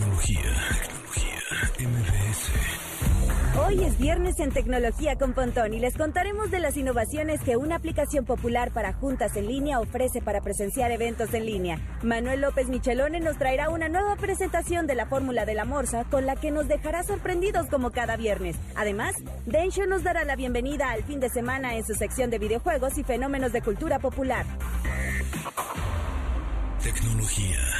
Tecnología, tecnología, MBS. Hoy es viernes en Tecnología con Pontón y les contaremos de las innovaciones que una aplicación popular para juntas en línea ofrece para presenciar eventos en línea. Manuel López Michelone nos traerá una nueva presentación de la fórmula de la morsa con la que nos dejará sorprendidos como cada viernes. Además, Densho nos dará la bienvenida al fin de semana en su sección de videojuegos y fenómenos de cultura popular. Tecnología.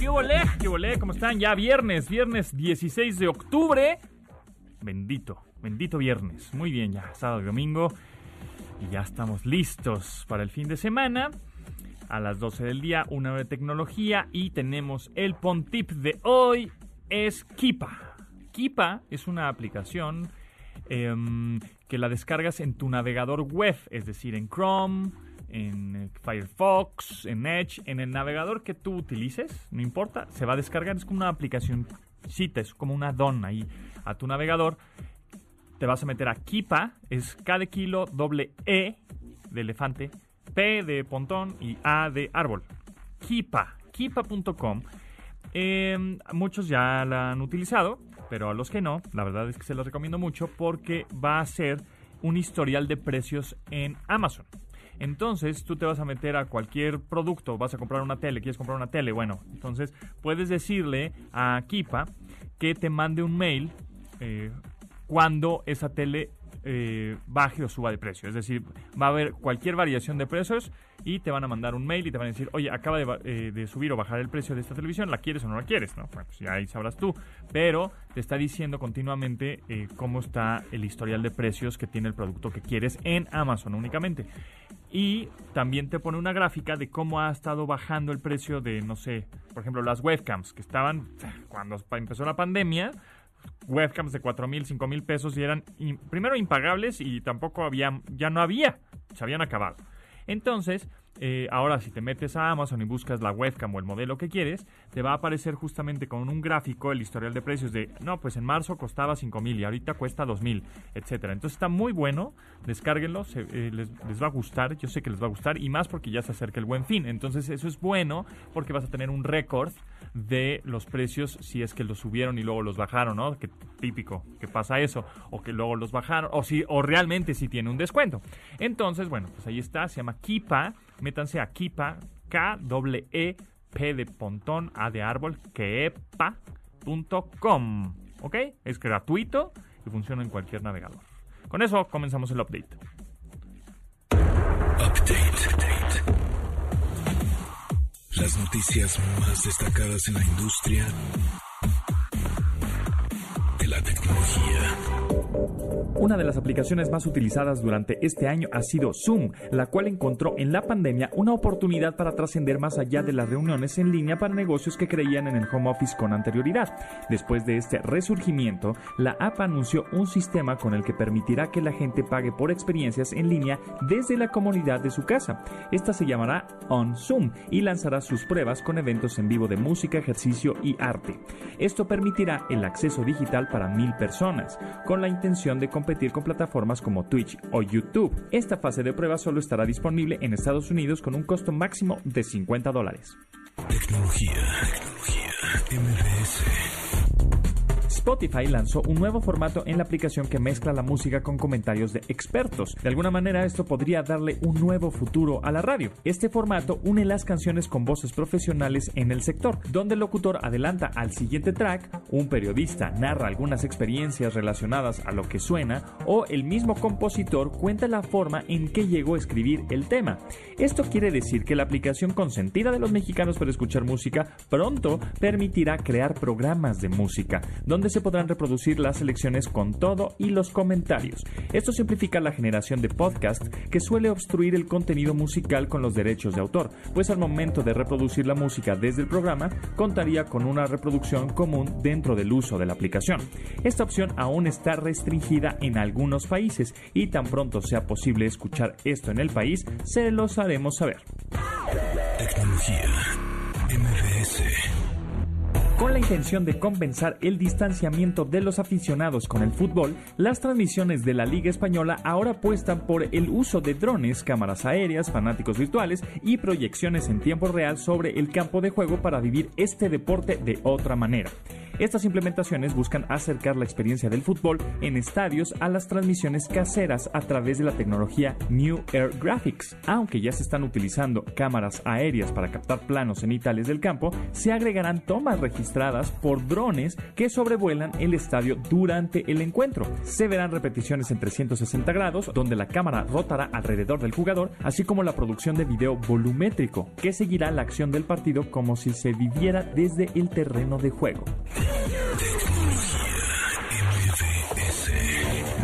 ¿Qué volé? ¿Qué volé? ¿Cómo están? Ya viernes, viernes 16 de octubre. Bendito, bendito viernes. Muy bien, ya sábado y domingo. Y ya estamos listos para el fin de semana. A las 12 del día, una hora de tecnología. Y tenemos el Pontip de hoy. Es Kipa. Kipa es una aplicación em, que la descargas en tu navegador web, es decir, en Chrome, en eh, Firefox, en Edge, en el navegador que tú utilices, no importa, se va a descargar, es como una aplicación cita, es como una don ahí a tu navegador. Te vas a meter a Kipa, es K de kilo, doble E de elefante, P de pontón y A de árbol. Kipa, kipa.com. Em, muchos ya la han utilizado, pero a los que no, la verdad es que se los recomiendo mucho porque va a ser un historial de precios en Amazon. Entonces tú te vas a meter a cualquier producto, vas a comprar una tele, quieres comprar una tele, bueno, entonces puedes decirle a Kipa que te mande un mail eh, cuando esa tele eh, baje o suba de precio. Es decir, va a haber cualquier variación de precios y te van a mandar un mail y te van a decir, oye, acaba de, eh, subir o bajar el precio de esta televisión, ¿la quieres o no la quieres? ¿no? Bueno, pues ahí sabrás tú. Pero te está diciendo continuamente cómo está el historial de precios que tiene el producto que quieres en Amazon únicamente y también te pone una gráfica de cómo ha estado bajando el precio de, no sé, por ejemplo, las webcams que estaban, cuando empezó la pandemia, webcams de 4 mil, 5 mil pesos y eran primero impagables y tampoco había, ya no había, se habían acabado. Entonces, eh, ahora si te metes a Amazon y buscas la webcam o el modelo que quieres, te va a aparecer justamente con un gráfico el historial de precios de, no, pues en marzo costaba 5 mil y ahorita cuesta 2 mil, etcétera. Entonces está muy bueno, descárguenlo, eh, les, va a gustar, yo sé que les va a gustar y más porque ya se acerca el buen fin. Entonces eso es bueno porque vas a tener un récord de los precios si es que los subieron y luego los bajaron, ¿no? Que típico que pasa eso, o que luego los bajaron, o si, o realmente si tiene un descuento. Entonces, bueno, pues ahí está, se llama Kipa, métanse a Kipa, K W E P de pontón, A de árbol, kepa.com. ¿Ok? Es gratuito y funciona en cualquier navegador. Con eso comenzamos el update. Update. Las noticias más destacadas en la industria de la tecnología. Una de las aplicaciones más utilizadas durante este año ha sido Zoom, la cual encontró en la pandemia una oportunidad para trascender más allá de las reuniones en línea para negocios que creían en el home office con anterioridad. Después de este resurgimiento, la app anunció un sistema con el que permitirá que la gente pague por experiencias en línea desde la comunidad de su casa. Esta se llamará On Zoom y lanzará sus pruebas con eventos en vivo de música, ejercicio y arte. Esto permitirá el acceso digital para mil personas, con la intención de competir con plataformas como Twitch o YouTube. Esta fase de prueba solo estará disponible en Estados Unidos con un costo máximo de 50 dólares. Tecnología, tecnología, Spotify lanzó un nuevo formato en la aplicación que mezcla la música con comentarios de expertos. De alguna manera esto podría darle un nuevo futuro a la radio. Este formato une las canciones con voces profesionales en el sector, donde el locutor adelanta al siguiente track, un periodista narra algunas experiencias relacionadas a lo que suena o el mismo compositor cuenta la forma en que llegó a escribir el tema. Esto quiere decir que la aplicación consentida de los mexicanos para escuchar música pronto permitirá crear programas de música, donde donde podrán reproducir las selecciones con todo y los comentarios. Esto simplifica la generación de podcast que suele obstruir el contenido musical con los derechos de autor, pues al momento de reproducir la música desde el programa contaría con una reproducción común dentro del uso de la aplicación. Esta opción aún está restringida en algunos países y tan pronto sea posible escuchar esto en el país, se los haremos saber. Tecnología. Con la intención de compensar el distanciamiento de los aficionados con el fútbol, las transmisiones de la Liga Española ahora apuestan por el uso de drones, cámaras aéreas, fanáticos virtuales y proyecciones en tiempo real sobre el campo de juego para vivir este deporte de otra manera. Estas implementaciones buscan acercar la experiencia del fútbol en estadios a las transmisiones caseras a través de la tecnología New Air Graphics. Aunque ya se están utilizando cámaras aéreas para captar planos cenitales del campo, se agregarán tomas registradas por drones que sobrevuelan el estadio durante el encuentro. Se verán repeticiones en 360 grados, donde la cámara rotará alrededor del jugador, así como la producción de video volumétrico, que seguirá la acción del partido como si se viviera desde el terreno de juego. Big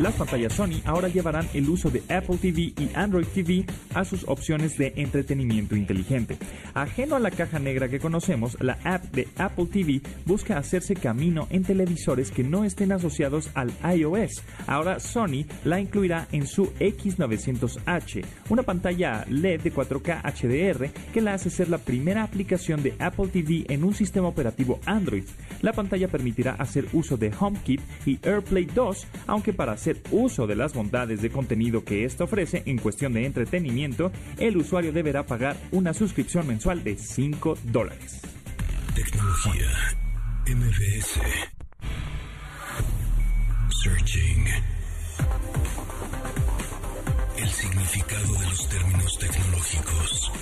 Las pantallas Sony ahora llevarán el uso de Apple TV y Android TV a sus opciones de entretenimiento inteligente. Ajeno a la caja negra que conocemos, la app de Apple TV busca hacerse camino en televisores que no estén asociados al iOS. Ahora Sony la incluirá en su X900H, una pantalla LED de 4K HDR que la hace ser la primera aplicación de Apple TV en un sistema operativo Android. La pantalla permitirá hacer uso de HomeKit y AirPlay 2, aunque para hacer uso de las bondades de contenido que ésta ofrece en cuestión de entretenimiento, el usuario deberá pagar una suscripción mensual de 5 dólares. Tecnología. MBS. Searching. El significado de los términos tecnológicos.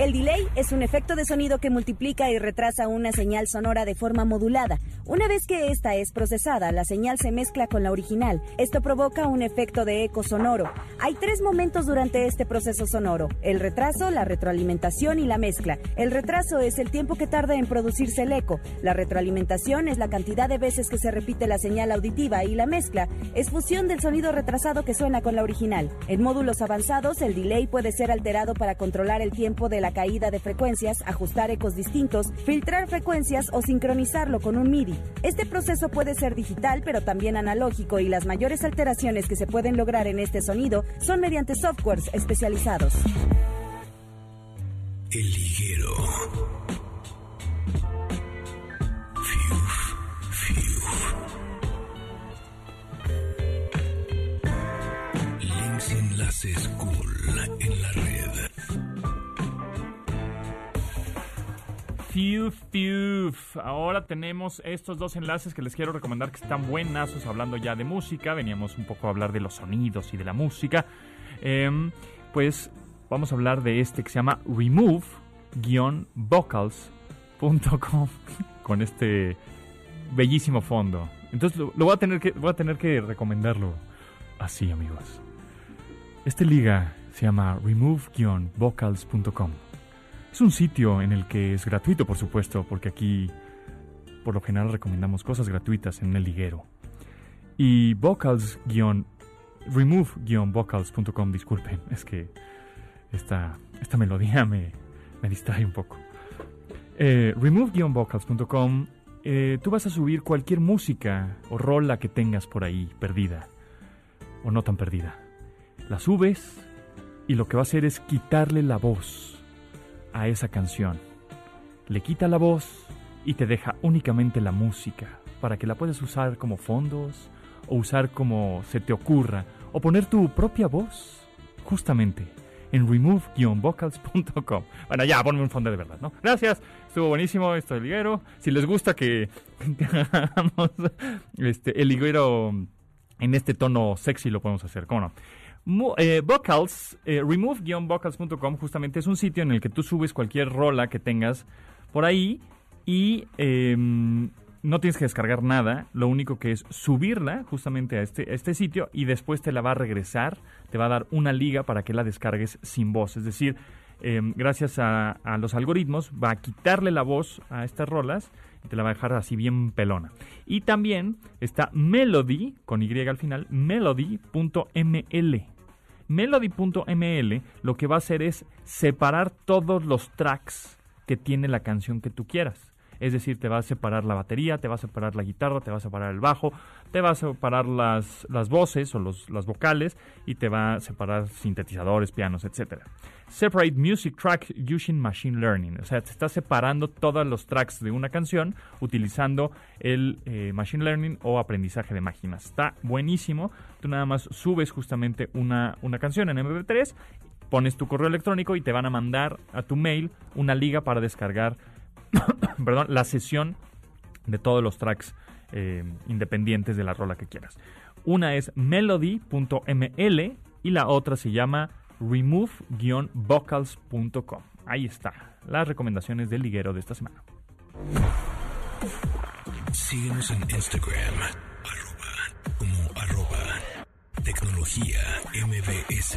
El delay es un efecto de sonido que multiplica y retrasa una señal sonora de forma modulada. Una vez que esta es procesada, la señal se mezcla con la original. Esto provoca un efecto de eco sonoro. Hay tres momentos durante este proceso sonoro. El retraso, la retroalimentación y la mezcla. El retraso es el tiempo que tarda en producirse el eco. La retroalimentación es la cantidad de veces que se repite la señal auditiva y la mezcla es fusión del sonido retrasado que suena con la original. En módulos avanzados, el delay puede ser alterado para controlar el tiempo de la caída de frecuencias, ajustar ecos distintos, filtrar frecuencias o sincronizarlo con un MIDI. Este proceso puede ser digital pero también analógico y las mayores alteraciones que se pueden lograr en este sonido son mediante softwares especializados. El liguero. En la red. Fiu, fiu. Ahora tenemos estos dos enlaces que les quiero recomendar que están buenazos hablando ya de música. Veníamos un poco a hablar de los sonidos y de la música. Em, pues vamos a hablar de este que se llama remove-vocals.com con este bellísimo fondo. Entonces lo, lo voy, a tener que, voy a tener que recomendarlo así, amigos. Este liga se llama remove-vocals.com. Es un sitio en el que es gratuito, por supuesto, porque aquí por lo general recomendamos cosas gratuitas en el liguero. Y vocals remove-vocals.com, disculpen, es que esta, esta melodía me, me distrae un poco. Eh, remove-vocals.com, eh, tú vas a subir cualquier música o rola que tengas por ahí perdida o no tan perdida. La subes y lo que va a hacer es quitarle la voz a esa canción. Le quita la voz y te deja únicamente la música para que la puedas usar como fondos o usar como se te ocurra o poner tu propia voz justamente en remove-vocals.com. Bueno, ya, ponme un fondo de verdad, ¿no? Gracias, estuvo buenísimo esto del liguero. Si les gusta que, hagamos este, el liguero en este tono sexy, lo podemos hacer, ¿cómo no? Eh, vocals, eh, remove-vocals.com justamente es un sitio en el que tú subes cualquier rola que tengas por ahí y eh, no tienes que descargar nada, lo único que es subirla justamente a este, este sitio y después te la va a regresar, te va a dar una liga para que la descargues sin voz, es decir, em, gracias a los algoritmos, va a quitarle la voz a estas rolas y te la va a dejar así bien pelona. Y también está Melody, con Y al final, melody.ml. Melody.ml lo que va a hacer es separar todos los tracks que tiene la canción que tú quieras. Es decir, te va a separar la batería, te va a separar la guitarra, te va a separar el bajo, te va a separar las, las voces o los, las vocales y te va a separar sintetizadores, pianos, etc. Separate Music Tracks Using Machine Learning. O sea, te está separando todos los tracks de una canción utilizando el eh, Machine Learning o aprendizaje de máquinas. Está buenísimo. Tú nada más subes justamente una, una canción en MP3 pones tu correo electrónico y te van a mandar a tu mail una liga para descargar perdón, la sesión de todos los tracks eh, independientes de la rola que quieras. Una es melody.ml y la otra se llama remove-vocals.com. Ahí está, las recomendaciones del liguero de esta semana. Síguenos en Instagram, como arroba tecnología mbs.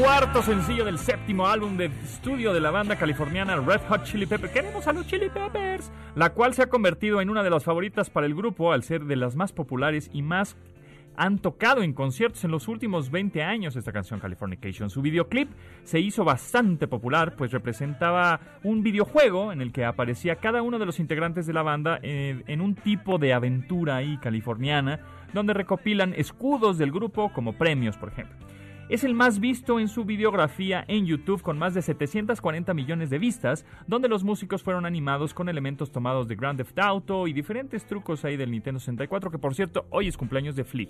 Cuarto sencillo del séptimo álbum de estudio de la banda californiana Red Hot Chili Peppers. Queremos a los Chili Peppers, la cual se ha convertido en una de las favoritas para el grupo al ser de las más populares y más han tocado en conciertos en los últimos 20 años esta canción Californication. Su videoclip se hizo bastante popular, pues representaba un videojuego en el que aparecía cada uno de los integrantes de la banda en, en un tipo de aventura ahí californiana, donde recopilan escudos del grupo como premios, por ejemplo. Es el más visto en su videografía en YouTube con más de 740 millones de vistas, donde los músicos fueron animados con elementos tomados de Grand Theft Auto y diferentes trucos ahí del Nintendo 64, que por cierto hoy es cumpleaños de Flea.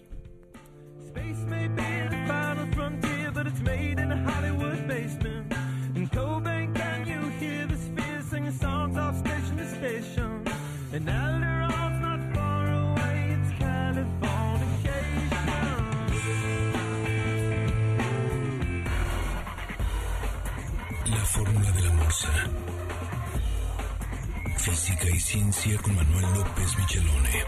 Física y ciencia con Manuel López Michelone.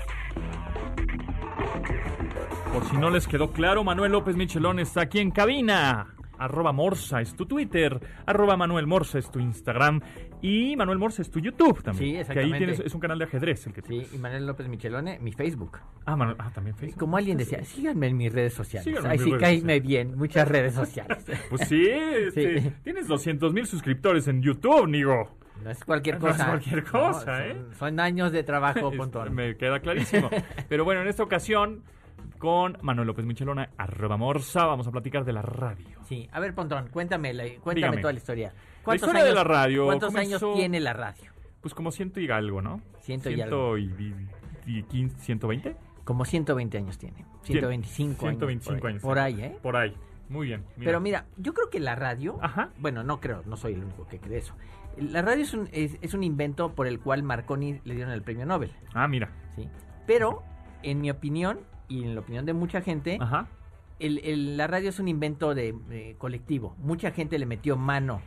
Por si no les quedó claro, Manuel López Michelone está aquí en cabina. Arroba Morsa es tu Twitter, arroba Manuel Morsa es tu Instagram y Manuel Morsa es tu YouTube también. Sí, exactamente. Que ahí tienes, es un canal de ajedrez el que Sí, tienes. y Manuel López Michelone, mi Facebook. Ah, Manuel, ah, también Facebook. Como alguien decía, síganme en mis redes sociales. Síganme mis sí, caíme bien, muchas redes sociales. Pues sí, este, Sí. tienes 200 mil suscriptores en YouTube, Nigo. No es cualquier No es cosa. cualquier cosa, ¿eh? Son años de trabajo, Es- Pontón. Me queda clarísimo. Pero bueno, en esta ocasión, con Manuel López Michelona, arroba Morsa, vamos a platicar de la radio. Sí, a ver, Pontón, cuéntame, la, cuéntame Dígame. toda la historia. La historia de la radio ¿Cuántos comenzó- años tiene la radio? Pues como ciento y algo, ¿no? Ciento y Ciento algo. y quince- ¿120? Como 120 años tiene. 125 años. 125 por ahí, años. Por ahí, ¿eh? Por ahí. Muy bien. Pero mira, yo creo que la radio, Ajá. bueno, no creo, no soy el único que cree eso. La radio es un, es, es un invento por el cual Marconi le dieron el premio Nobel, Ah, mira. ¿sí? Pero, en mi opinión, y en la opinión de mucha gente, Ajá. el, el- la radio es un invento de, eh, colectivo. Mucha gente le metió mano.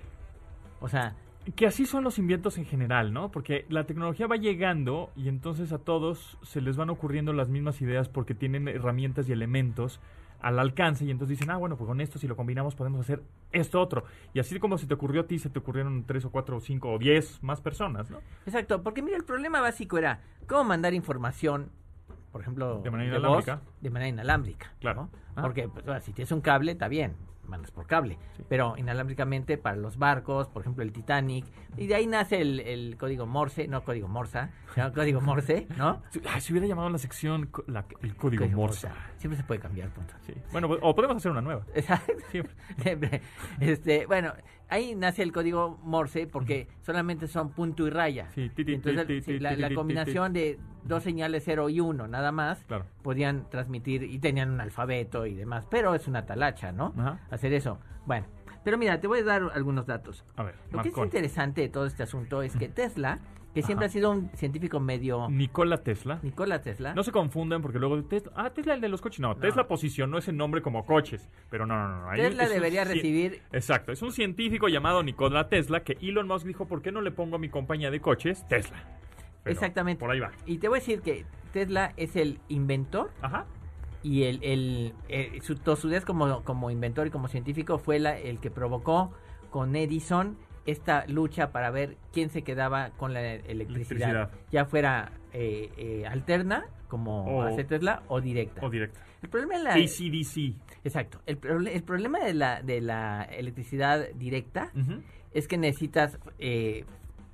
O sea, Que así son los inventos en general, ¿no? Porque la tecnología va llegando y entonces a todos se les van ocurriendo las mismas ideas porque tienen herramientas y elementos al alcance y entonces dicen, ah, bueno, pues con esto si lo combinamos podemos hacer esto otro. Y así como se te ocurrió a ti, se te ocurrieron tres o cuatro o cinco o diez más personas, ¿no? exacto, porque mira, el problema básico era cómo mandar información, por ejemplo, De manera inalámbrica. de manera inalámbrica. Claro. ¿no? Ah. Porque pues, si tienes un cable, está bien, mandas por cable. Pero inalámbricamente para los barcos, por ejemplo, el Titanic. Y de ahí nace el, el código Morse, no código Morsa, sino código Morse, ¿no? Si- ay, se hubiera llamado la sección la- el código Morse. Siempre se puede cambiar, punto. Sí. Bueno, pues, o podemos hacer una nueva. Exacto. Siempre. Siempre. Este, bueno, ahí nace el código Morse porque solamente son punto y raya. Sí, ti, ti, Entonces, ti, sí, ti, la, la combinación de dos señales 0 y 1 nada más Claro. podían transmitir y tenían un alfabeto y demás, pero es una talacha, ¿no? Ajá. Hacer eso. Bueno, pero mira, te voy a dar algunos datos. A ver, Lo que es interesante de todo este asunto es que Tesla que siempre Ajá. ha sido un científico medio... Nikola Tesla. Nikola Tesla. No se confundan porque luego Tesla, ah, Tesla el de los coches. No, Tesla posicionó ese nombre como coches, pero no, no, no. ahí Tesla un debería recibir... Exacto, es un científico llamado Nikola Tesla que Elon Musk dijo, ¿por qué no le pongo a mi compañía de coches Tesla? Pero Exactamente. Por ahí va. Y te voy a decir que Tesla es el inventor Ajá. y el, el, eh, su tosudez como, como inventor y como científico fue la, el que provocó con Edison esta lucha para ver quién se quedaba con la electricidad, Electricidad. ya fuera eh, eh, alterna como O- hace Tesla o directa. O directo. el problema de la ACDC. exacto, el, el problema de la de la electricidad directa es que necesitas eh,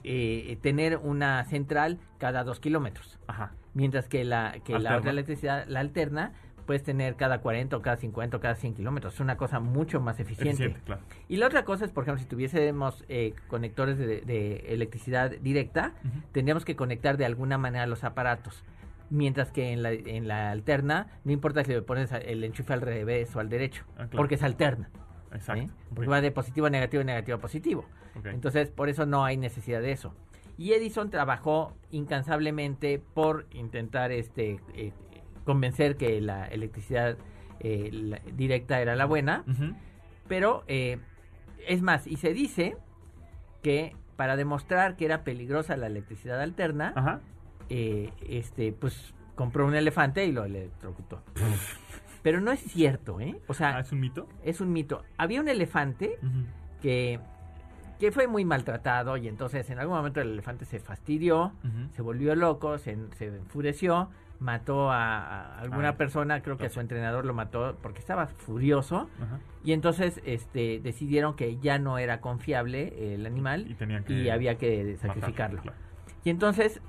eh, tener una central cada dos kilómetros. Ajá. Mientras que la, que la otra electricidad, la alterna, puedes tener cada 40 o cada 50 o cada 100 kilómetros. Es una cosa mucho más eficiente. Eficiente, claro. Y la otra cosa es, por ejemplo, si tuviésemos eh, conectores de, de electricidad directa, tendríamos que conectar de alguna manera los aparatos. Mientras que en la, en la alterna, no importa si le pones el enchufe al revés o al derecho, Ah, claro. porque es alterna. Exacto. ¿eh? Porque va de positivo a negativo, negativo a positivo. Entonces, por eso no hay necesidad de eso. Y Edison trabajó incansablemente por intentar este eh, convencer que la electricidad eh, la- directa era la buena, pero eh, es más, y se dice que para demostrar que era peligrosa la electricidad alterna, Ajá. eh, este, pues compró un elefante y lo electrocutó. pero no es cierto, ¿eh? O Ah, sea, ¿es un mito? es un mito. Había un elefante que, que fue muy maltratado y entonces en algún momento el elefante se fastidió, se volvió loco, se, se enfureció, mató a, a alguna Ah, persona, creo que a claro. su entrenador lo mató porque estaba furioso Ajá. y entonces este decidieron que ya no era confiable el animal Y tenían que y había que sacrificarlo. claro. Y entonces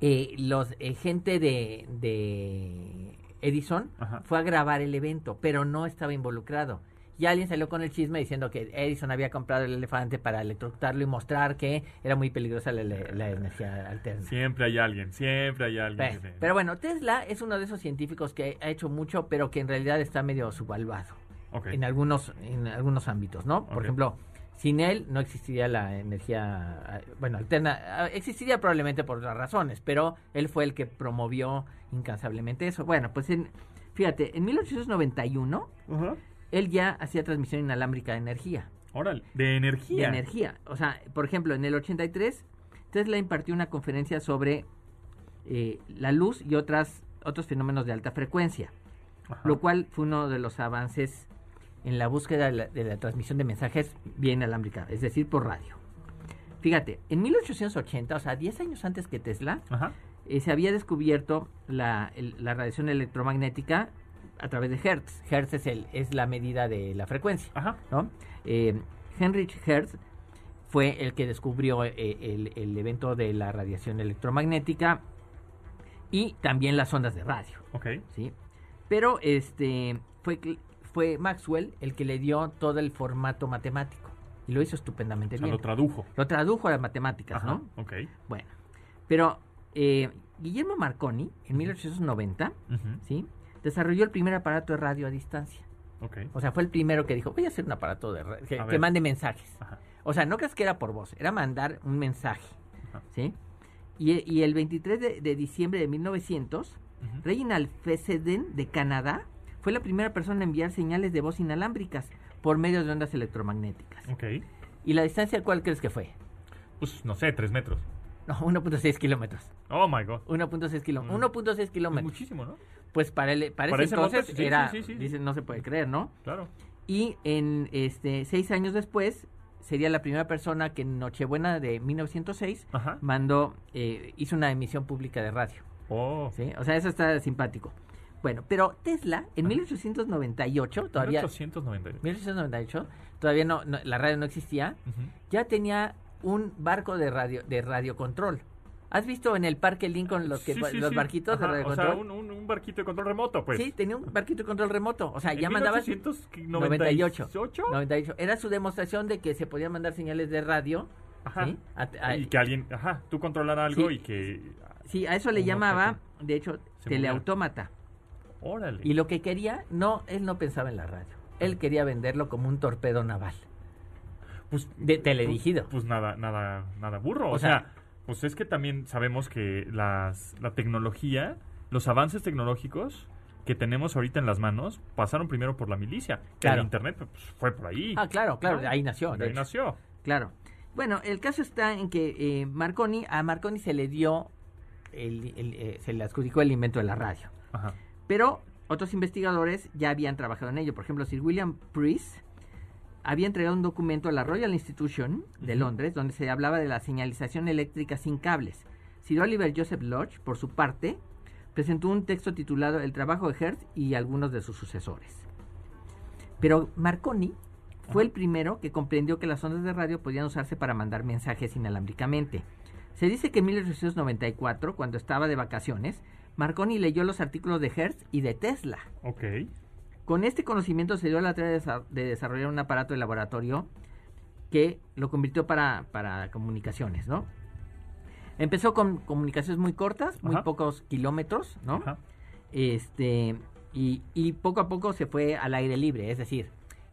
eh, los eh, gente de, de Edison Ajá. fue a grabar el evento, pero no estaba involucrado. Y alguien salió con el chisme diciendo que Edison había comprado el elefante para electrocutarlo y mostrar que era muy peligrosa la, la- la energía alterna. Siempre hay alguien, siempre hay alguien. Que Pero bueno, Tesla es uno de esos científicos que ha hecho mucho, pero que en realidad está medio subvaluado Ok. en algunos en algunos ámbitos, ¿no? Por ejemplo, sin él no existiría la energía, bueno, alterna, existiría probablemente por otras razones, pero él fue el que promovió incansablemente eso. Bueno, pues en, fíjate, en 1891 Ajá. Él ya hacía transmisión inalámbrica de energía, Órale, de de energía. energía. O sea, por ejemplo, en el 83 Tesla impartió una conferencia sobre eh, la luz y otras otros fenómenos de alta frecuencia Ajá. lo cual fue uno de los avances en la búsqueda de la, de la transmisión de mensajes bien alámbrica, es decir, por radio. Fíjate, en 1880, o sea, 10 años antes que Tesla, Ajá. eh, se había descubierto la, el- la radiación electromagnética a través de Hertz. Hertz es, el, es la medida de la frecuencia, Ajá. ¿no? Eh, Heinrich Hertz fue el que descubrió eh, el, el evento de la radiación electromagnética y también las ondas de radio. Ok. ¿sí? Pero este fue, fue Maxwell el que le dio todo el formato matemático y lo hizo estupendamente O sea, bien. lo tradujo. Lo tradujo a las matemáticas, Ajá. ¿no? Ok. Bueno, pero eh, Guillermo Marconi, en 1890, Ujú. ¿sí? Desarrolló el primer aparato de radio a distancia. Ok. O sea, fue el primero que dijo, voy a hacer un aparato de radio que, mande mensajes. Ajá. O sea, no creas que era por voz, era mandar un mensaje, Ajá. ¿sí? Y, y el 23 de, de diciembre de 1900, Ujú. Reginald Fessenden de Canadá fue la primera persona en enviar señales de voz inalámbricas por medio de ondas electromagnéticas. Ok. ¿Y la distancia cuál crees que fue? Pues, no sé, tres metros. No, 1.6 kilómetros. Oh, my God. 1.6 kilómetros. Mm. 1.6 Es kilómetros. muchísimo, ¿no? Pues para, el, para, Para ese entonces sí, era, sí, sí, sí. dicen, no se puede creer, ¿no? Claro. Y en este seis años después sería la primera persona que en Nochebuena de 1906 Ajá. mandó, eh, hizo una emisión pública de radio. Oh. ¿sí? O sea, eso está simpático. Bueno, pero Tesla en 1898, todavía 1899. 1898, todavía no, no- la radio no existía, ya tenía un barco de radio de radiocontrol. ¿Has visto en el Parque Lincoln los que Sí, sí, los sí. barquitos de Ajá, radiocontrol? O sea, un, un, un barquito de control remoto, pues. Sí, tenía un barquito de control remoto. O sea, En ya mandabas 1898. 98. Era su demostración de que se podían mandar señales de radio. Ajá. A- a- Y que alguien, ajá, tú controlar algo y que... sí, a eso le llamaba, de hecho, teleautómata. Órale. Y lo que quería, no, él no pensaba en la radio. Él quería venderlo como un torpedo naval. pues, De teledirigido. Pues, pues nada, nada, nada burro. O, O sea, sea, Pues es que también sabemos que las, la tecnología, los avances tecnológicos que tenemos ahorita en las manos pasaron primero por la milicia. Que Claro. el internet pues, fue por ahí. Ah, claro, claro, ahí nació. De de ahí hecho. nació. Claro. Bueno, el caso está en que eh, Marconi, a Marconi se le dio, el- el, eh, se le adjudicó el invento de la radio. Ajá. Pero otros investigadores ya habían trabajado en ello. Por ejemplo, Sir William Priest había entregado un documento a la Royal Institution de. Londres donde se hablaba de la señalización eléctrica sin cables. Sir Oliver Joseph Lodge, por su parte, presentó un texto titulado El trabajo de Hertz y algunos de sus sucesores. Pero Marconi fue el primero que comprendió que las ondas de radio podían usarse para mandar mensajes inalámbricamente. Se dice que en 1894, cuando estaba de vacaciones, Marconi leyó los artículos de Hertz y de Tesla. Ok. Con este conocimiento se dio la tarea de, desa- de desarrollar un aparato de laboratorio que lo convirtió para, para comunicaciones, ¿no? Empezó con comunicaciones muy cortas, muy Ajá. pocos kilómetros, ¿no? Ajá. Este, y, y poco a poco se fue al aire libre, es decir,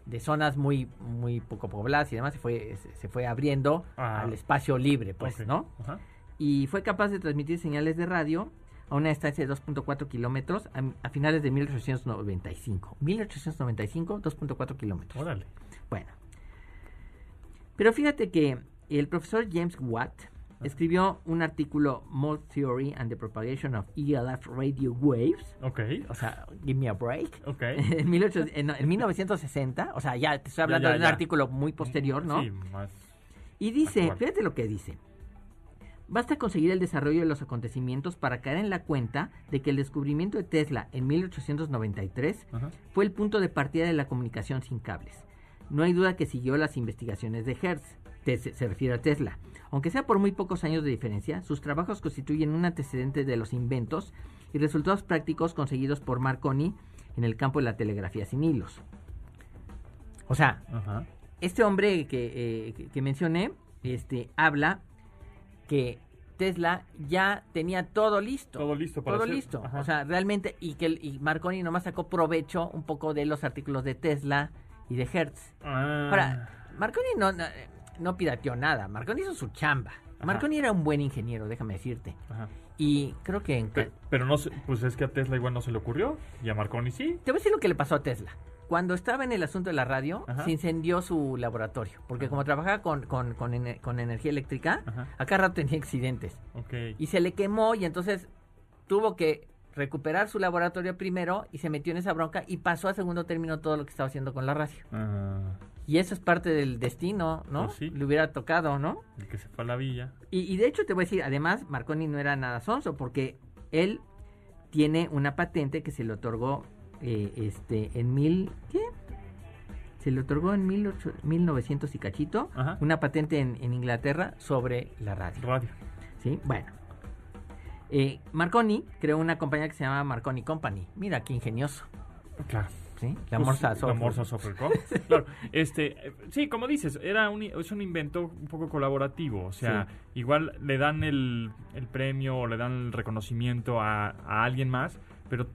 de zonas muy, muy poco pobladas y demás, se fue, se, fue abriendo Ah. al espacio libre, pues, Ok. ¿no? Ajá. y fue capaz de transmitir señales de radio a una distancia de 2.4 kilómetros a, a finales de 1895. 1895, 2.4 kilómetros. Órale. Bueno. Pero fíjate que el profesor James Watt escribió un artículo Mold Theory and the Propagation of ELF Radio Waves. Ok. O sea, give me a break. Ok. En, 18 en- en 1960, o sea, ya te estoy hablando ya, de un ya. artículo muy posterior, ¿no? Sí, más. Y dice, Actual. fíjate lo que dice. Basta conseguir el desarrollo de los acontecimientos para caer en la cuenta de que el descubrimiento de Tesla en 1893 Ajá. fue el punto de partida de la comunicación sin cables. No hay duda que siguió las investigaciones de Hertz, te- se, refiere a Tesla. Aunque sea por muy pocos años de diferencia, sus trabajos constituyen un antecedente de los inventos y resultados prácticos conseguidos por Marconi en el campo de la telegrafía sin hilos. O sea, Ajá. este hombre que, eh, que- que mencioné, este, habla que Tesla ya tenía todo listo. Todo listo para Todo hacer- listo. Ajá. O sea, realmente, y que y Marconi nomás sacó provecho un poco de los artículos de Tesla y de Hertz. Ah. Ahora, Marconi no, no, no pirateó nada. Marconi hizo su chamba. Ajá. Marconi era un buen ingeniero, déjame decirte. Ajá. Y creo que en, Pe- Pero no pues es que a Tesla igual no se le ocurrió. Y a Marconi sí. Te voy a decir lo que le pasó a Tesla. Cuando estaba en el asunto de la radio, Ajá. se incendió su laboratorio. Porque Ajá. como trabajaba con, con, con, ener- con energía eléctrica, Ajá. a cada rato tenía accidentes. Y se le quemó y entonces tuvo que recuperar su laboratorio primero y se metió en esa bronca y pasó a segundo término todo lo que estaba haciendo con la radio. Ah, Y eso es parte del destino, ¿no? Pues sí. Le hubiera tocado, ¿no? el que se fue a la villa. Y, y de hecho te voy a decir, además, Marconi no era nada sonso porque él tiene una patente que se le otorgó eh, este en mil ¿qué? Se le otorgó en mil ocho- 1900 y cachito Ajá. una patente en, en Inglaterra sobre la radio. Radio. ¿Sí? Bueno. Eh, Marconi creó una compañía que se llama Marconi Company. Mira qué ingenioso. Claro. ¿Sí? La Pues, Morsa La Software. Morsa Software Co. claro. Este, sí, como dices, era un, es un invento un poco colaborativo. O sea, igual le dan el, el premio o le dan el reconocimiento a, a alguien más, pero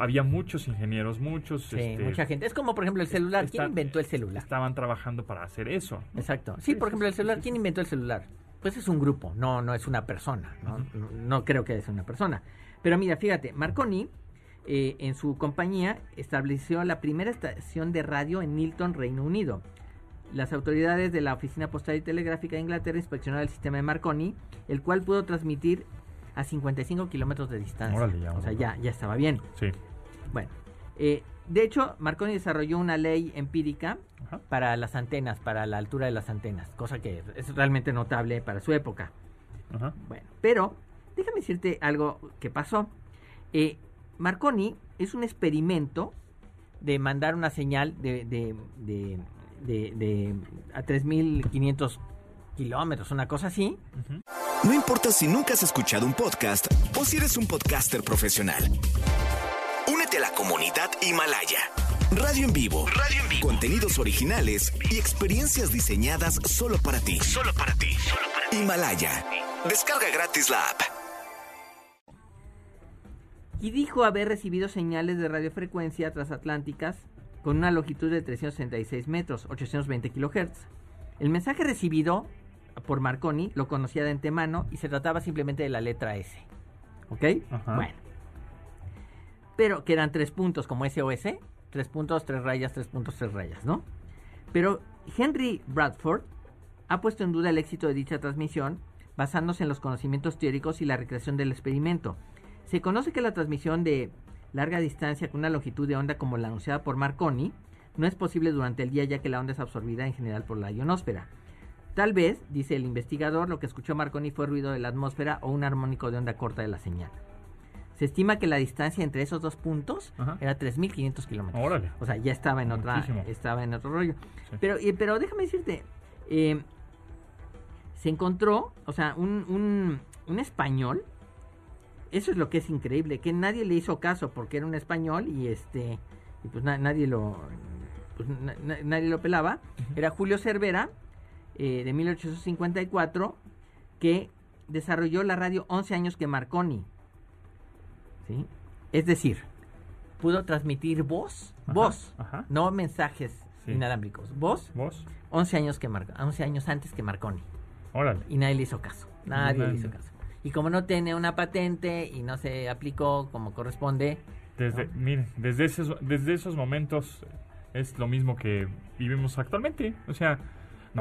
había muchos ingenieros, muchos Sí, este, mucha gente. Es como, por ejemplo, el celular. ¿Quién inventó el celular? estaban trabajando para hacer eso. Exacto. Sí, por ejemplo, el celular. ¿Quién inventó el celular? Pues es un grupo, no, no es una persona. No, no, no creo que es una persona. Pero mira, fíjate, Marconi eh, en su compañía estableció la primera estación de radio en Milton, Reino Unido. Las autoridades de la Oficina Postal y Telegráfica de Inglaterra inspeccionaron el sistema de Marconi, el cual pudo transmitir a 55 kilómetros de distancia. Órale, ya, o sea, ya, ya estaba bien. Sí. Bueno, eh, de hecho, Marconi desarrolló una ley empírica Ajá. para las antenas, para la altura de las antenas, cosa que es realmente notable para su época. Ajá. Bueno, pero déjame decirte algo que pasó. Eh, Marconi es un experimento de mandar una señal de, de, de, de- de- a 3.500 kilómetros, una cosa así. No importa si nunca has escuchado un podcast o si eres un podcaster profesional. La comunidad Himalaya. Radio en vivo. Radio en vivo. Contenidos originales y experiencias diseñadas solo para ti. Solo para ti. Himalaya. Descarga gratis la app. y dijo haber recibido señales de radiofrecuencia transatlánticas con una longitud de 366 metros, 820 kilohertz. El mensaje recibido por Marconi lo conocía de antemano y se trataba simplemente de la letra S. ¿Ok? Ajá. Bueno. Pero que eran tres puntos como SOS, tres puntos, tres rayas, tres puntos, tres rayas, ¿no? Pero Henry Bradford ha puesto en duda el éxito de dicha transmisión basándose en los conocimientos teóricos y la recreación del experimento. Se conoce que la transmisión de larga distancia con una longitud de onda como la anunciada por Marconi no es posible durante el día ya que la onda es absorbida en general por la ionosfera. Tal vez, dice el investigador, lo que escuchó Marconi fue ruido de la atmósfera o un armónico de onda corta de la señal. Se estima que la distancia entre esos dos puntos Ajá. era 3.500 kilómetros. Órale. O sea, ya estaba en otra, Muchísimo. estaba en otro rollo. Sí. Pero, eh, pero déjame decirte, eh, se encontró, o sea, un, un, un español. Eso es lo que es increíble, que nadie le hizo caso porque era un español y este, y pues na- nadie lo, pues, na- na- nadie lo pelaba. Era Julio Cervera, eh, de 1854, que desarrolló la radio 11 años que Marconi. ¿Sí? Es decir, pudo transmitir voz, Ajá, voz, ajá. no mensajes Sí. inalámbricos, voz, ¿Vos? 11 años, que Mar- 11 años antes que Marconi. Órale. Y nadie le hizo caso. Nadie le hizo caso. Y como no tiene una patente y no se aplicó como corresponde, Desde, mire, desde esos, desde esos momentos es lo mismo que vivimos actualmente. O sea,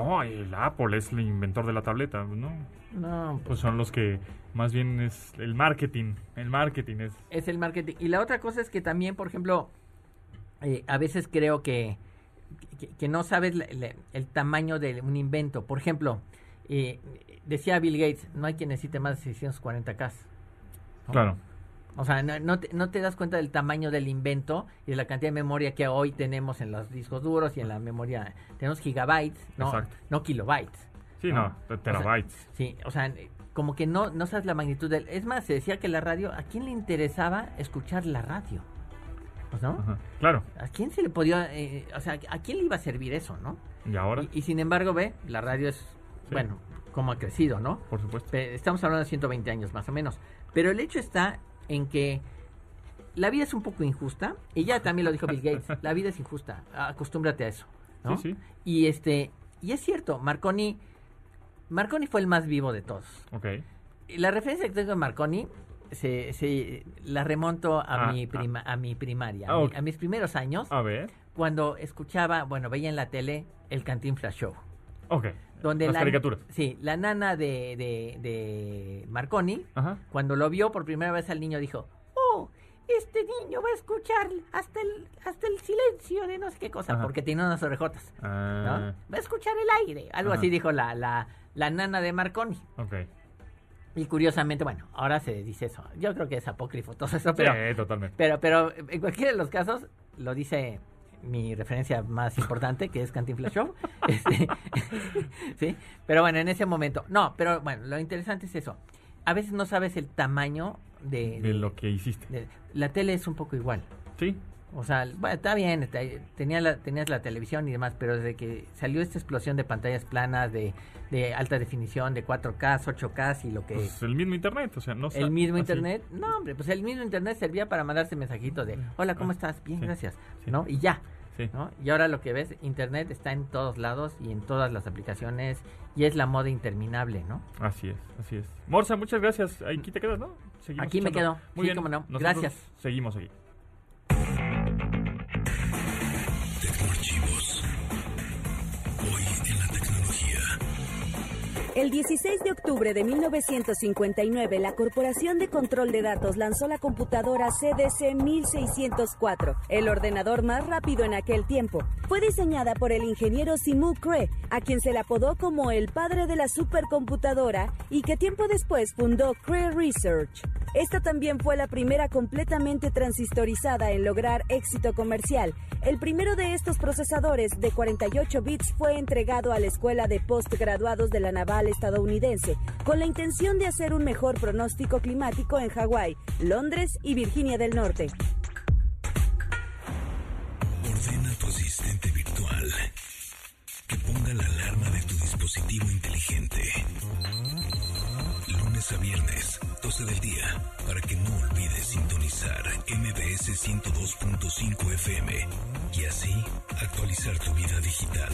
no, el Apple es el inventor de la tableta, ¿no? no, pues, son los que más bien es el marketing. El marketing es... es el marketing. Y la otra cosa es que también, por ejemplo, eh, a veces creo que, que, que no sabes la- la- el tamaño de un invento. Por ejemplo, eh, decía Bill Gates, no hay quien necesite más de 640K. ¿no? Claro. O sea, no, no te, no te das cuenta del tamaño del invento y de la cantidad de memoria que hoy tenemos en los discos duros y en la memoria. Tenemos gigabytes, no, Exacto. no kilobytes. Sí, No, no, o sea, terabytes. Sí, o sea, como que no, no sabes la magnitud del... Es más, se decía que la radio, ¿a quién le interesaba escuchar la radio? Pues, ¿No? Ajá. Claro. ¿A quién se le podía... eh, o sea, ¿a quién le iba a servir eso, no? Y ahora, Y, y sin embargo, ve, la radio es... Sí. Bueno, como ha crecido, ¿no? por supuesto. Estamos hablando de 120 años más o menos. Pero el hecho está en que la vida es un poco injusta. Y ya también lo dijo Bill Gates. La vida es injusta. Acostúmbrate a eso. ¿no? Sí, sí. Y este y es cierto, Marconi Marconi fue el más vivo de todos. La referencia que tengo de Marconi se, se- la remonto a Ah, mi ah. prima, a mi primaria, a, Ah, mi- ok. a mis primeros años, A ver. cuando escuchaba, bueno, veía en la tele el Cantinflas Show. Ok. Donde Las la, caricaturas. Sí, la nana de, de, de Marconi, Ajá. cuando lo vio por primera vez al niño, dijo, oh, este niño va a escuchar hasta el, hasta el silencio de no sé qué cosa, Ajá. porque tenía unas orejotas. ¿no? Ah, Va a escuchar el aire. Algo Ajá. así dijo la, la, la nana de Marconi. ok. Y curiosamente, bueno, ahora se dice eso. Yo creo que es apócrifo todo eso, pero, sí, totalmente. pero, pero en cualquiera de los casos lo dice mi referencia más importante, que es Cantinflas Show. Este, sí, pero bueno, en ese momento. No, pero bueno, lo interesante es eso. A veces no sabes el tamaño de, De lo que hiciste. de- la tele es un poco igual. Sí. O sea, bueno, está bien, está- tenía la, tenías la televisión y demás, pero desde que salió esta explosión de pantallas planas, de, de alta definición, de 4K, 8K y lo que... Pues el mismo internet, o sea, no el mismo así. internet, no hombre, pues el mismo internet servía para mandarse mensajitos de, hola, ¿cómo Ah, estás? Bien, sí, gracias, sí. ¿no? Y ya, Sí. ¿no? Y ahora lo que ves, internet está en todos lados y en todas las aplicaciones y es la moda interminable, ¿no? Así es, así es. Morsa, muchas gracias. Aquí te quedas, ¿no? Seguimos Aquí me echando. quedo. Muy Sí, bien. cómo no. Gracias. Seguimos aquí. El 16 de octubre de 1959, la Corporación de Control de Datos lanzó la computadora CDC 1604, el ordenador más rápido en aquel tiempo. Fue diseñada por el ingeniero Simu Cray, a quien se le apodó como el padre de la supercomputadora y que tiempo después fundó Cray Research. Esta también fue la primera completamente transistorizada en lograr éxito comercial. El primero de estos procesadores de 48 bits fue entregado a la Escuela de Postgraduados de la Naval estadounidense con la intención de hacer un mejor pronóstico climático en Hawái, Londres y Virginia del Norte. Ordena a tu asistente virtual que ponga la alarma de tu dispositivo inteligente. Lunes a viernes, 12 del día, para que no olvides sintonizar MBS 102.5 FM y así actualizar tu vida digital.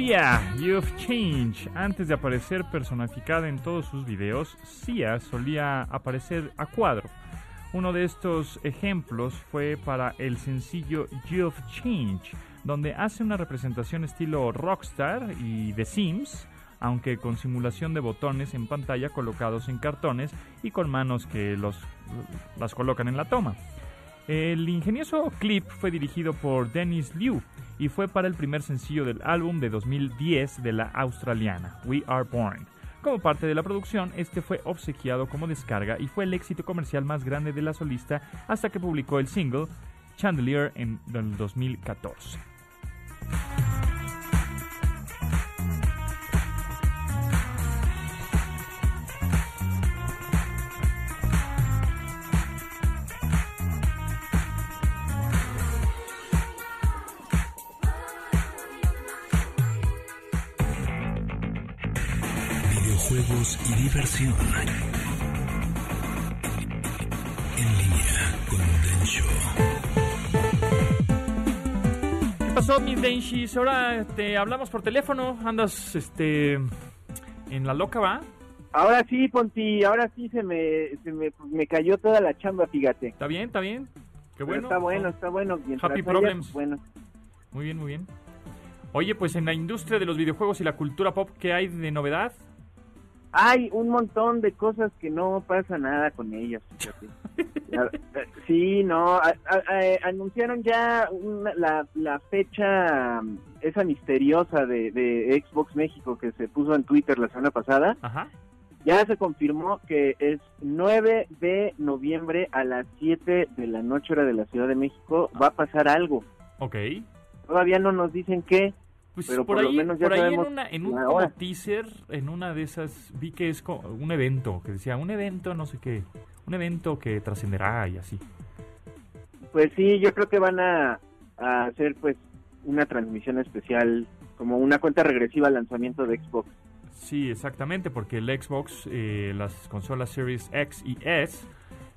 Sia, You've Changed. Antes de aparecer personificada en todos sus videos, Sia solía aparecer a cuadro. Uno de estos ejemplos fue para el sencillo You've Changed, donde hace una representación estilo rockstar y The Sims, aunque con simulación de botones en pantalla colocados en cartones y con manos que los, las colocan en la toma. El ingenioso clip fue dirigido por Dennis Liu y fue para el primer sencillo del álbum de 2010 de la australiana, We Are Born. Como parte de la producción, este fue obsequiado como descarga y fue el éxito comercial más grande de la solista hasta que publicó el single Chandelier en el 2014. Diversión. En línea con Densho. ¿Qué pasó, mis Denshis? Ahora te hablamos por teléfono. Andas este en la loca, ¿va? Ahora sí, Ponti, ahora sí se me, se me, me cayó toda la chamba, fíjate. ¿Está bien? ¿Está bien? Qué Pero bueno. está bueno, está bueno. Mientras Happy haya, problems. Bueno. Muy bien, muy bien. Oye, pues en la industria de los videojuegos y la cultura pop, ¿qué hay de novedad? Hay un montón de cosas que no pasa nada con ellas. eh, sí, no, a- a- a- anunciaron ya una- la, la fecha mm, esa misteriosa de, de Xbox México que se puso en Twitter la semana pasada. Ajá. Ya se confirmó que es 9 de noviembre a las 7 de la noche hora de la Ciudad de México. Va a pasar algo. Ok. Todavía no nos dicen qué. Pues Pero por, por lo ahí, menos ya por ahí en, una, en un como teaser, en una de esas, vi que es un evento, que decía un evento, no sé qué, un evento que trascenderá y así. Pues sí, yo creo que van a, a hacer pues una transmisión especial, como una cuenta regresiva al lanzamiento de Xbox. Sí, exactamente, porque el Xbox, eh, las consolas Series X y S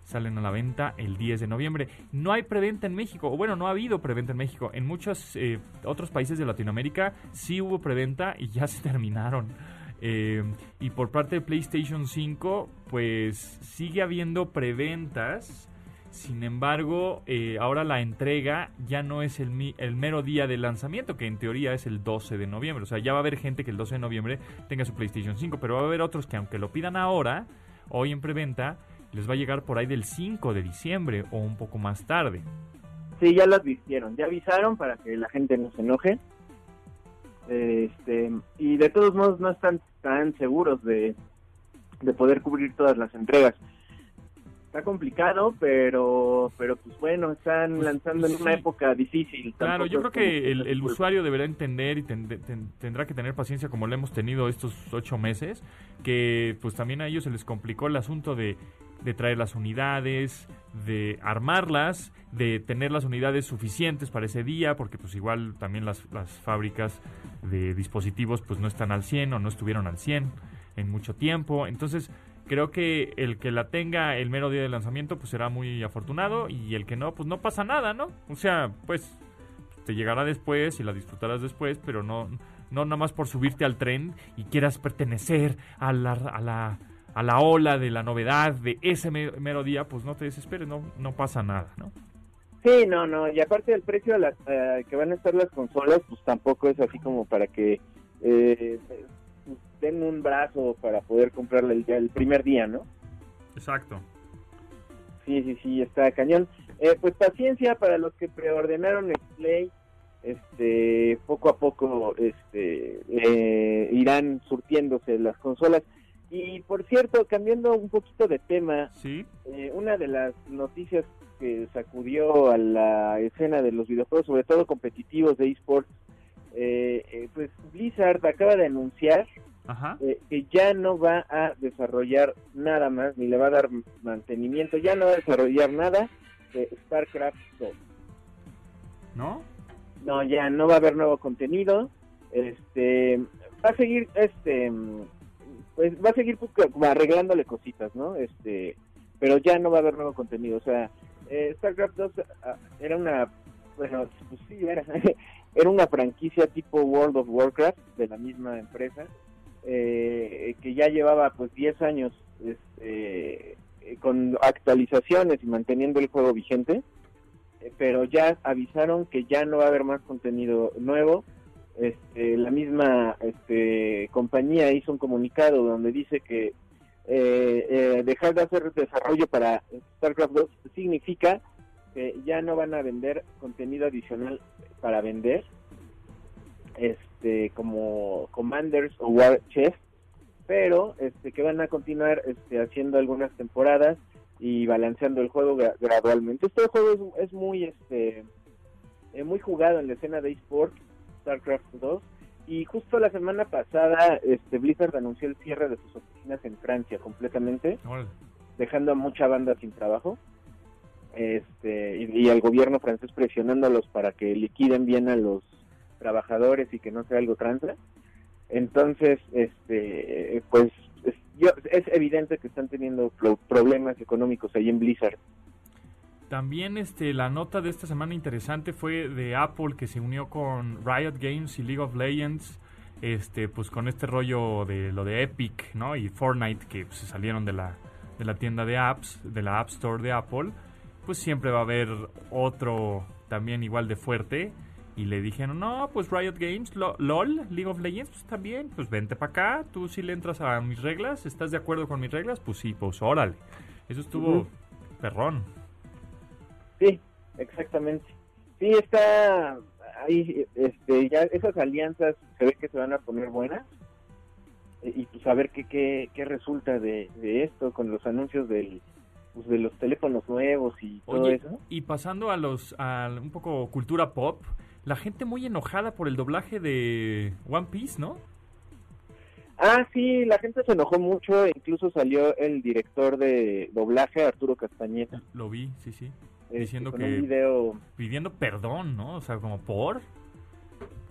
salen a la venta el 10 de noviembre. No hay preventa en México, o bueno, no ha habido preventa en México. En muchos eh, otros países de Latinoamérica sí hubo preventa y ya se terminaron. Eh, y por parte de PlayStation 5, pues sigue habiendo preventas. Sin embargo, eh, ahora la entrega ya no es el, el mero día de lanzamiento, que en teoría es el 12 de noviembre. O sea, ya va a haber gente que el 12 de noviembre tenga su PlayStation 5, pero va a haber otros que aunque lo pidan ahora, hoy en preventa, les va a llegar por ahí del 5 de diciembre o un poco más tarde. Sí, ya lo advirtieron, ya avisaron para que la gente no se enoje. Este, y de todos modos no están tan seguros de, de poder cubrir todas las entregas. Está complicado, pero pero pues bueno, están Pues, lanzando en sí. una época difícil. Claro, yo creo que el, el pues, usuario deberá entender y ten- ten- tendrá que tener paciencia como lo hemos tenido estos ocho meses, que pues también a ellos se les complicó el asunto de, de traer las unidades, de armarlas, de tener las unidades suficientes para ese día, porque pues igual también las, las fábricas de dispositivos pues no están al 100 o no estuvieron al 100 en mucho tiempo, entonces creo que el que la tenga el mero día de lanzamiento pues será muy afortunado y el que no pues no pasa nada, ¿no? O sea, pues te llegará después y la disfrutarás después, pero no no nada más por subirte al tren y quieras pertenecer a la a la a la ola de la novedad de ese me- mero día, pues no te desesperes, no no pasa nada, ¿no? Sí, no, no, y aparte del precio a las, eh, que van a estar las consolas, pues tampoco es así como para que eh, den un brazo para poder comprarla el, el primer día, ¿no? Exacto. Sí, sí, sí, está cañón. Eh, pues paciencia para los que preordenaron el Play, este, poco a poco este, eh, irán surtiéndose las consolas. Y por cierto, cambiando un poquito de tema, Sí. eh, una de las noticias que sacudió a la escena de los videojuegos, sobre todo competitivos de esports, eh, eh, pues Blizzard acaba de anunciar Ajá. eh, que ya no va a desarrollar nada más, ni le va a dar mantenimiento, ya no va a desarrollar nada de StarCraft 2. ¿No? No, ya no va a haber nuevo contenido. Este va a seguir este pues va a seguir pues, arreglándole cositas, ¿no? Este, pero ya no va a haber nuevo contenido, o sea, eh, StarCraft 2 ah, era una bueno, pues sí era era una franquicia tipo World of Warcraft de la misma empresa eh, que ya llevaba pues 10 años este, eh, con actualizaciones y manteniendo el juego vigente eh, pero ya avisaron que ya no va a haber más contenido nuevo. Este, la misma este, compañía hizo un comunicado donde dice que eh, eh, dejar de hacer desarrollo para StarCraft 2 significa que ya no van a vender contenido adicional para vender, este, como Commanders o War Chest, pero este, que van a continuar este, haciendo algunas temporadas y balanceando el juego gra- gradualmente. Este juego es, es muy este eh, muy jugado en la escena de eSport, StarCraft 2, y justo la semana pasada este Blizzard anunció el cierre de sus oficinas en Francia completamente, dejando a mucha banda sin trabajo. Este, y, y al gobierno francés presionándolos para que liquiden bien a los trabajadores y que no sea algo tranza. Entonces, este, pues es, yo- es evidente que están teniendo pro- problemas económicos ahí en Blizzard. También este, la nota de esta semana interesante fue de Apple que se unió con Riot Games y League of Legends, este, pues con este rollo de lo de Epic, ¿no? Y Fortnite que pues, se salieron de la, de la tienda de apps, de la App Store de Apple, pues siempre va a haber otro también igual de fuerte. Y le dijeron, no, pues Riot Games, lo- LOL, League of Legends, pues está bien, pues vente para acá, tú sí le entras a mis reglas, ¿estás de acuerdo con mis reglas? Pues sí, pues órale. Eso estuvo perrón. Sí, exactamente. Sí, está ahí, este, ya esas alianzas se ve que se van a poner buenas eh, y pues a ver qué, qué, qué resulta de, de esto con los anuncios del, pues, de los teléfonos nuevos y todo Oye, eso. y pasando a los a un poco cultura pop, la gente muy enojada por el doblaje de One Piece, ¿no? Ah, sí, la gente se enojó mucho, incluso salió el director de doblaje, Arturo Castañeda, Lo vi, sí, sí. Diciendo que- un video Pidiendo perdón, ¿no? O sea, como por.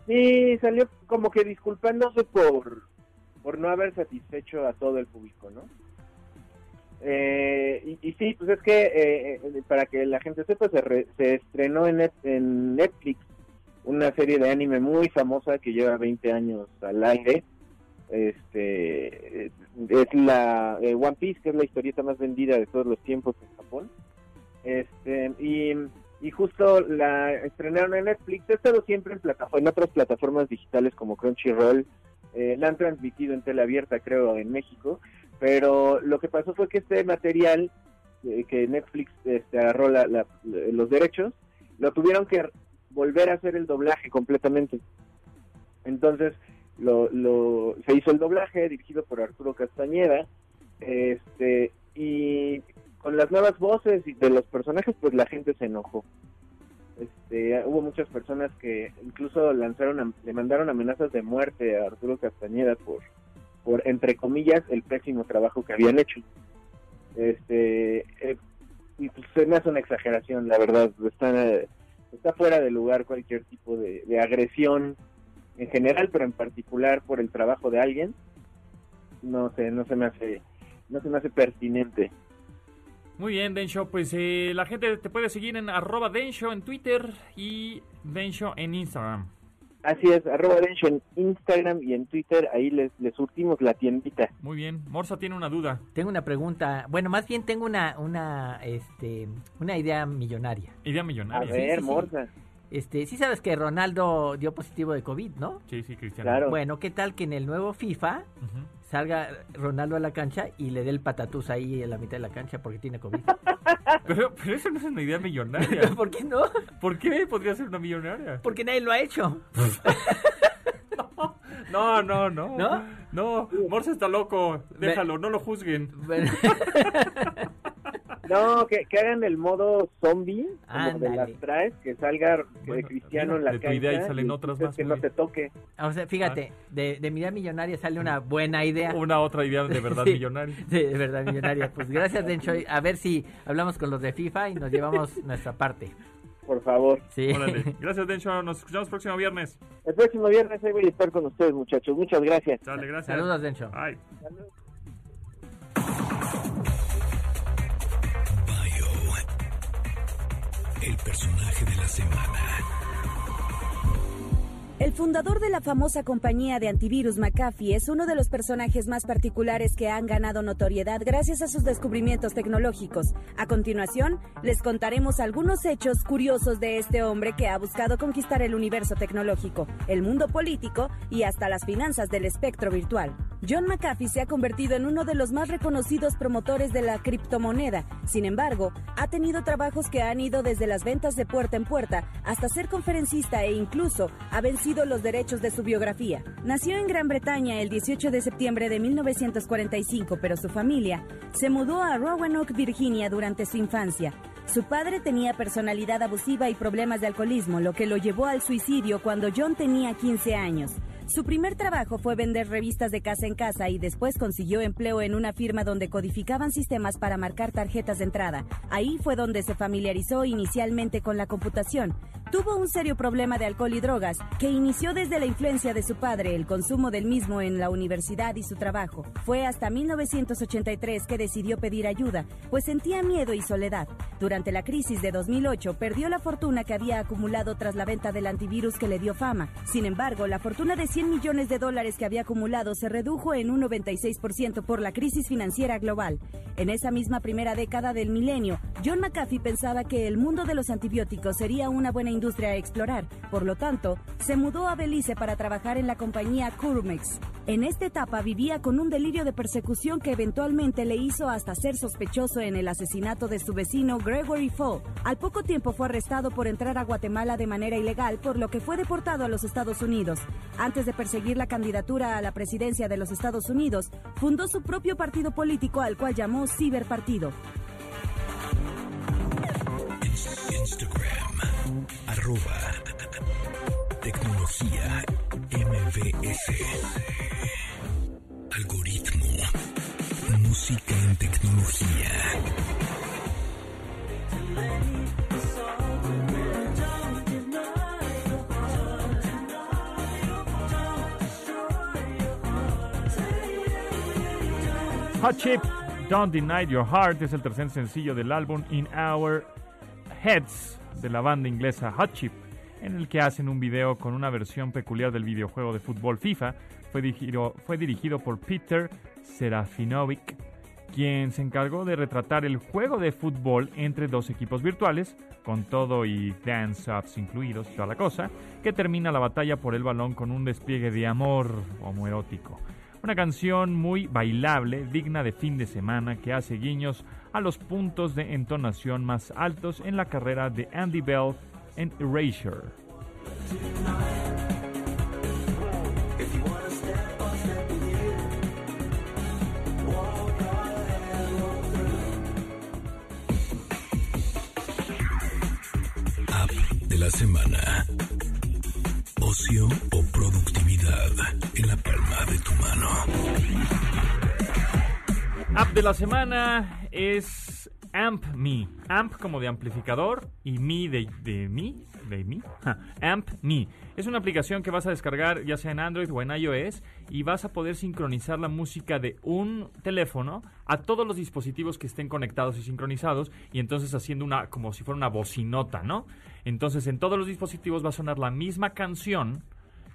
Sí, salió como que disculpándose por, por no haber satisfecho a todo el público, ¿no? Eh, y, y sí, pues es que eh, eh, para que la gente sepa, se, re- se estrenó en, Net- en Netflix una serie de anime muy famosa que lleva 20 años al aire. Este es la eh, One Piece, que es la historieta más vendida de todos los tiempos en Japón. Este y justo la estrenaron en Netflix. Ha estado siempre en, plataforma, en otras plataformas digitales como Crunchyroll. Eh, la han transmitido en tele abierta, creo, en México. Pero lo que pasó fue que este material eh, que Netflix este, agarró la- los derechos, lo tuvieron que volver a hacer el doblaje completamente. Entonces, lo, lo, se hizo el doblaje dirigido por Arturo Castañeda. Este, y con las nuevas voces y de los personajes, pues la gente se enojó. Este, hubo muchas personas que incluso lanzaron, le mandaron amenazas de muerte a Arturo Castañeda por, por entre comillas, el pésimo trabajo que habían hecho. Este, eh, y pues se me hace una exageración, la verdad. Está, está fuera de lugar cualquier tipo de, de agresión en general, pero en particular por el trabajo de alguien. No sé, no se me hace, no se me hace pertinente. Muy bien, Densho. Pues eh, la gente te puede seguir en arroba Densho en Twitter y Densho en Instagram. Así es, arroba Densho en Instagram y en Twitter, ahí les, les surtimos la tiendita. Muy bien. Morsa tiene una duda. Tengo una pregunta, bueno, más bien tengo una una este una idea millonaria. Idea A millonaria. ver, sí, sí. Morsa. Este, sí sabes que Ronaldo dio positivo de COVID, ¿no? Sí, sí, Cristiano. Claro. Bueno, ¿qué tal que en el nuevo FIFA salga Ronaldo a la cancha y le dé el patatús ahí en la mitad de la cancha porque tiene COVID? Pero, pero eso no es una idea millonaria. ¿Por qué no? ¿Por qué podría ser una millonaria? Porque nadie lo ha hecho. No, no, no. ¿No? No, Morse está loco. Déjalo, no lo juzguen. No, que, que hagan el modo zombie, como de las traes, que salga de Bueno, Cristiano mira, en la de tu idea y salen y otras más, que muy no te toque. O sea, fíjate, de, de mi idea millonaria sale una buena idea. Una otra idea de verdad Sí. millonaria. Sí, de verdad millonaria. Pues gracias, Dencho. A ver si hablamos con los de FIFA y nos llevamos nuestra parte. Por favor. Sí. Órale. Gracias, Dencho. Nos escuchamos próximo viernes. El próximo viernes ahí voy a estar con ustedes, muchachos. Muchas gracias. Dale, gracias. Saludos, Dencho. Bye. Bio. El personaje de la semana. El fundador de la famosa compañía de antivirus McAfee es uno de los personajes más particulares que han ganado notoriedad gracias a sus descubrimientos tecnológicos. A continuación, les contaremos algunos hechos curiosos de este hombre que ha buscado conquistar el universo tecnológico, el mundo político y hasta las finanzas del espectro virtual. John McAfee se ha convertido en uno de los más reconocidos promotores de la criptomoneda. Sin embargo, ha tenido trabajos que han ido desde las ventas de puerta en puerta hasta ser conferencista e incluso ha vencido los derechos de su biografía. Nació en Gran Bretaña el 18 de septiembre de 1945, pero su familia se mudó a Roanoke, Virginia durante su infancia. Su padre tenía personalidad abusiva y problemas de alcoholismo, lo que lo llevó al suicidio cuando John tenía 15 años. Su primer trabajo fue vender revistas de casa en casa y después consiguió empleo en una firma donde codificaban sistemas para marcar tarjetas de entrada. Ahí fue donde se familiarizó inicialmente con la computación. Tuvo un serio problema de alcohol y drogas que inició desde la influencia de su padre, el consumo del mismo en la universidad y su trabajo. Fue hasta 1983 que decidió pedir ayuda, pues sentía miedo y soledad. Durante la crisis de 2008 perdió la fortuna que había acumulado tras la venta del antivirus que le dio fama. Sin embargo, la fortuna de 100 millones de dólares que había acumulado se redujo en un 96% por la crisis financiera global. En esa misma primera década del milenio, John McAfee pensaba que el mundo de los antibióticos sería una buena industria a explorar. Por lo tanto, se mudó a Belice para trabajar en la compañía Curmex. En esta etapa vivía con un delirio de persecución que eventualmente le hizo hasta ser sospechoso en el asesinato de su vecino Gregory Fall. Al poco tiempo fue arrestado por entrar a Guatemala de manera ilegal, por lo que fue deportado a los Estados Unidos. Antes de perseguir la candidatura a la presidencia de los Estados Unidos, fundó su propio partido político al cual llamó Ciberpartido. Instagram. Arroba. Tecnología. MBS. Algoritmo. Música en tecnología. Hot Chip, Don't Deny Your Heart es el tercer sencillo del álbum In Our Heads de la banda inglesa Hot Chip, en el que hacen un video con una versión peculiar del videojuego de fútbol FIFA. Fue dirigido, por Peter Serafinovic, quien se encargó de retratar el juego de fútbol entre dos equipos virtuales, con todo y dance-ups incluidos toda la cosa, que termina la batalla por el balón con un despliegue de amor homoerótico. Una canción muy bailable, digna de fin de semana, que hace guiños a los puntos de entonación más altos en la carrera de Andy Bell en Erasure. App de la semana. Ocio o productividad en la palma de tu mano. App de la semana es Amp Me. Amp como de amplificador y Me de, de mí. De mí. Ja, Amp Me. Es una aplicación que vas a descargar ya sea en Android o en iOS y vas a poder sincronizar la música de un teléfono a todos los dispositivos que estén conectados y sincronizados y entonces haciendo una como si fuera una bocinota, ¿no? Entonces en todos los dispositivos va a sonar la misma canción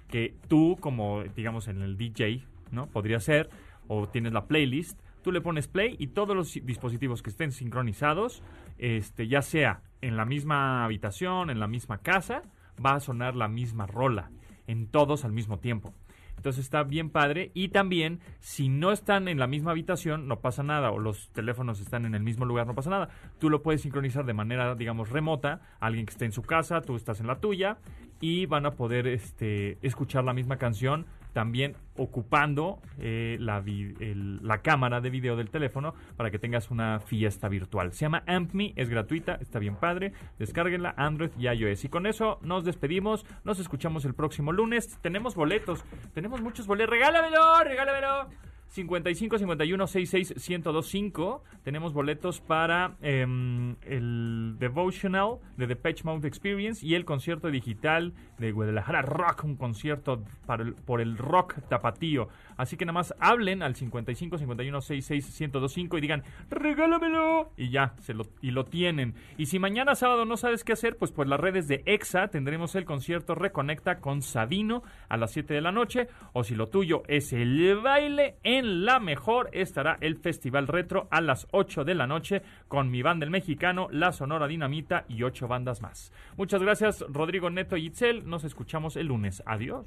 que tú como digamos en el DJ, ¿no? Podría ser o tienes la playlist tú le pones play y todos los dispositivos que estén sincronizados, este, ya sea en la misma habitación, en la misma casa, va a sonar la misma rola, en todos al mismo tiempo. Entonces está bien padre y también si no están en la misma habitación no pasa nada o los teléfonos están en el mismo lugar no pasa nada. Tú lo puedes sincronizar de manera digamos remota, alguien que esté en su casa, tú estás en la tuya y van a poder este, escuchar la misma canción también ocupando eh, la, la, cámara de video del teléfono para que tengas una fiesta virtual. Se llama AmpMe, es gratuita, está bien padre. Descárguenla Android y iOS. Y con eso nos despedimos, nos escuchamos el próximo lunes. Tenemos boletos, tenemos muchos boletos. Regálamelo, regálamelo. 55 51 66 1025. Tenemos boletos para em, el Devotional de The Patch Mount Experience y el concierto digital de Guadalajara Rock, un concierto para por el rock tapatío. Así que nada más hablen al 55 51 66 1025 y digan, regálamelo. Y ya, se lo, y lo tienen. Y si mañana sábado no sabes qué hacer, pues por las redes de EXA tendremos el concierto Reconecta con Sabino a las 7 de la noche. O si lo tuyo es el baile, en la mejor estará el Festival Retro a las 8 de la noche con mi banda el mexicano, La Sonora Dinamita y ocho bandas más. Muchas gracias, Rodrigo Neto y Itzel. Nos escuchamos el lunes. Adiós